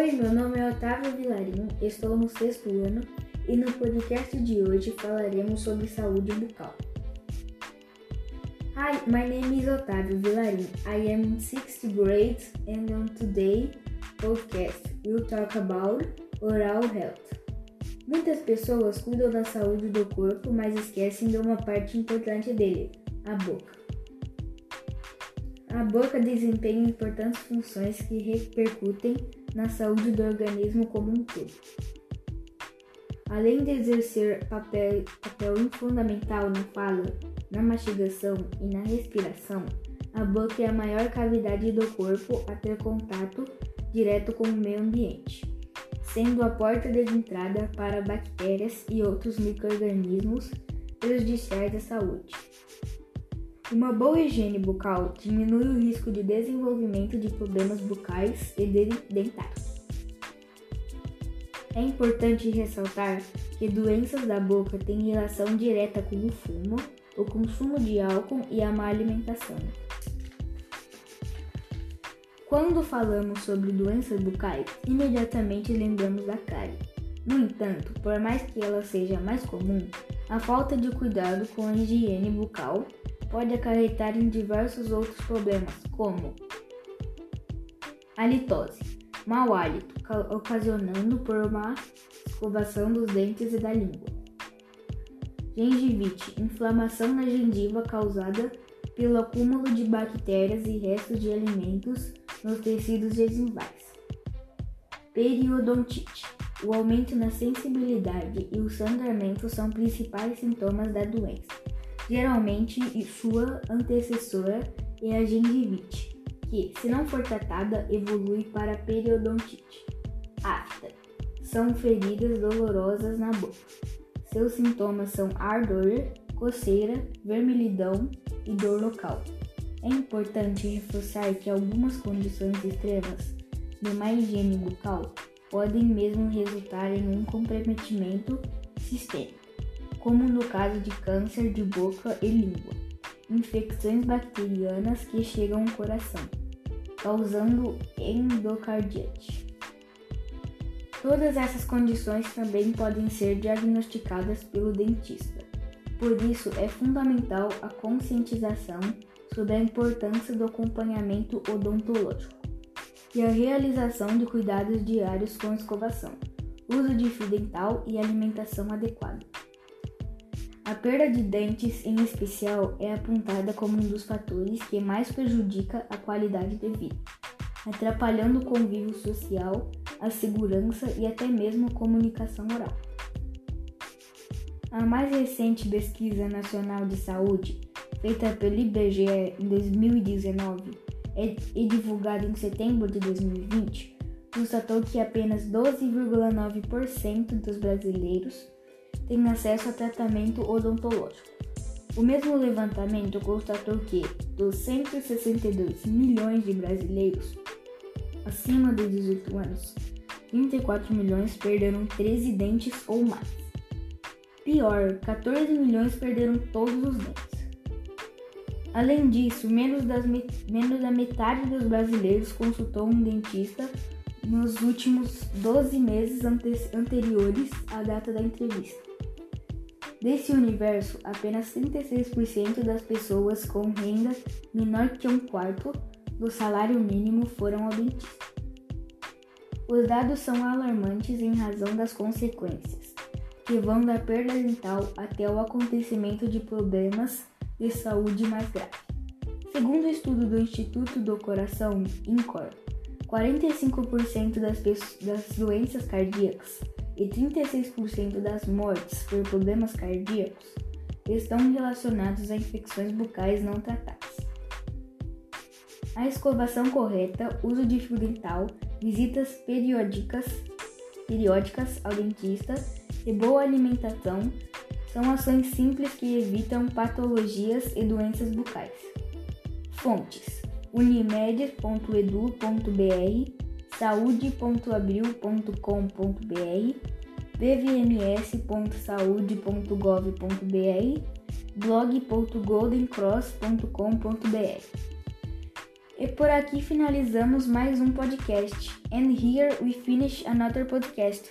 Oi, meu nome é Otávio Vilarim, estou no sexto ano e no podcast de hoje falaremos sobre saúde bucal. Hi, my name is Otávio Vilarim. I am in sixth grade and on today podcast we'll talk about oral health. Muitas pessoas cuidam da saúde do corpo, mas esquecem de uma parte importante dele, a boca. A boca desempenha importantes funções que repercutem na saúde do organismo como um todo. Além de exercer papel, papel fundamental na fala, na mastigação e na respiração, a boca é a maior cavidade do corpo a ter contato direto com o meio ambiente, sendo a porta de entrada para bactérias e outros microrganismos prejudiciais à saúde. Uma boa higiene bucal diminui o risco de desenvolvimento de problemas bucais e dentários. É importante ressaltar que doenças da boca têm relação direta com o fumo, o consumo de álcool e a má alimentação. Quando falamos sobre doenças bucais, imediatamente lembramos da cárie. No entanto, por mais que ela seja mais comum, a falta de cuidado com a higiene bucal pode acarretar em diversos outros problemas, como halitose, mau hálito, ocasionando por má escovação dos dentes e da língua. Gengivite, inflamação na gengiva causada pelo acúmulo de bactérias e restos de alimentos nos tecidos gengivais. Periodontite, o aumento na sensibilidade e o sangramento são principais sintomas da doença. Geralmente, sua antecessora é a gengivite, que, se não for tratada, evolui para periodontite. Afta são feridas dolorosas na boca. Seus sintomas são ardor, coceira, vermelhidão e dor local. É importante reforçar que algumas condições extremas de má higiene bucal podem mesmo resultar em um comprometimento sistêmico como no caso de câncer de boca e língua, infecções bacterianas que chegam ao coração, causando endocardite. Todas essas condições também podem ser diagnosticadas pelo dentista. Por isso, é fundamental a conscientização sobre a importância do acompanhamento odontológico e a realização de cuidados diários com escovação, uso de fio dental e alimentação adequada. A perda de dentes, em especial, é apontada como um dos fatores que mais prejudica a qualidade de vida, atrapalhando o convívio social, a segurança e até mesmo a comunicação oral. A mais recente pesquisa nacional de saúde, feita pelo IBGE em 2019 e divulgada em setembro de 2020, constatou que apenas 12,9% dos brasileiros têm acesso a tratamento odontológico. O mesmo levantamento constatou que, dos 162 milhões de brasileiros acima de 18 anos, 34 milhões perderam 13 dentes ou mais. Pior, 14 milhões perderam todos os dentes. Além disso, menos, das, menos da metade dos brasileiros consultou um dentista nos últimos 12 meses anteriores à data da entrevista. Desse universo, apenas 36% das pessoas com renda menor que um quarto do salário mínimo foram dentista. Os dados são alarmantes em razão das consequências, que vão da perda dental até o acontecimento de problemas de saúde mais graves. Segundo o estudo do Instituto do Coração, INCOR, 45% das, das doenças cardíacas e 36% das mortes por problemas cardíacos estão relacionados a infecções bucais não tratadas. A escovação correta, uso de fio dental, visitas periódicas, periódicas ao dentista e boa alimentação são ações simples que evitam patologias e doenças bucais. Fontes: unimed.edu.br saude.abril.com.br, pvms.saude.gov.br, blog.goldencross.com.br. E por aqui finalizamos mais um podcast. And here we finish another podcast.